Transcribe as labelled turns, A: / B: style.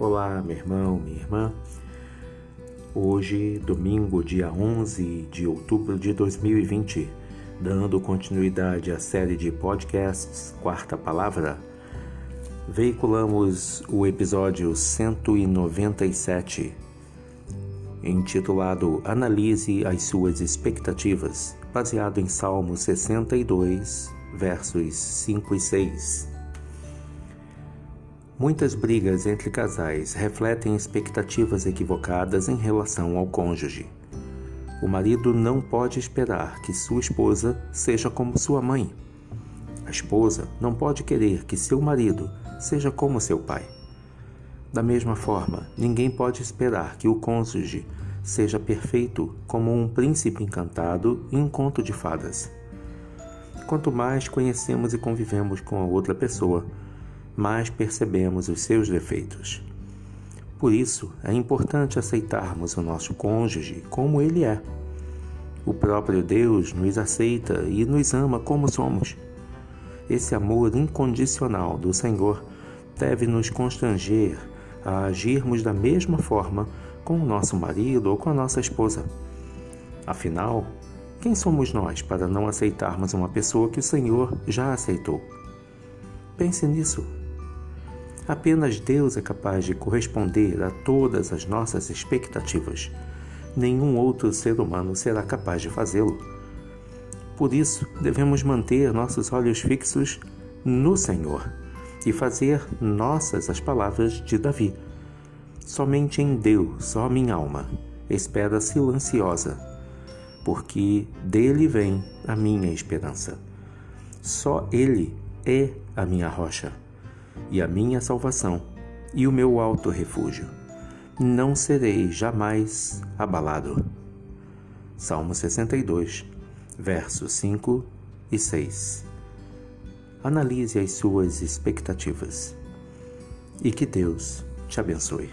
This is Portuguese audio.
A: Olá, meu irmão, minha irmã. Hoje, domingo, dia 11 de outubro de 2020, dando continuidade à série de podcasts Quarta Palavra, veiculamos o episódio 197, intitulado Analise as suas expectativas, baseado em Salmo 62, versos 5 e 6. Muitas brigas entre casais refletem expectativas equivocadas em relação ao cônjuge. O marido não pode esperar que sua esposa seja como sua mãe. A esposa não pode querer que seu marido seja como seu pai. Da mesma forma, ninguém pode esperar que o cônjuge seja perfeito como um príncipe encantado em um conto de fadas. Quanto mais conhecemos e convivemos com a outra pessoa, mais percebemos os seus defeitos. Por isso, é importante aceitarmos o nosso cônjuge como ele é. O próprio Deus nos aceita e nos ama como somos. Esse amor incondicional do Senhor deve nos constranger a agirmos da mesma forma com o nosso marido ou com a nossa esposa. Afinal, quem somos nós para não aceitarmos uma pessoa que o Senhor já aceitou? Pense nisso. Apenas Deus é capaz de corresponder a todas as nossas expectativas. Nenhum outro ser humano será capaz de fazê-lo. Por isso, devemos manter nossos olhos fixos no Senhor e fazer nossas as palavras de Davi. Somente em Deus, ó minha alma, espera silenciosa, porque dele vem a minha esperança. Só Ele é a minha rocha e a minha salvação e o meu alto refúgio. Não serei jamais abalado. Salmo 62, versos 5 e 6. Analise as suas expectativas e que Deus te abençoe.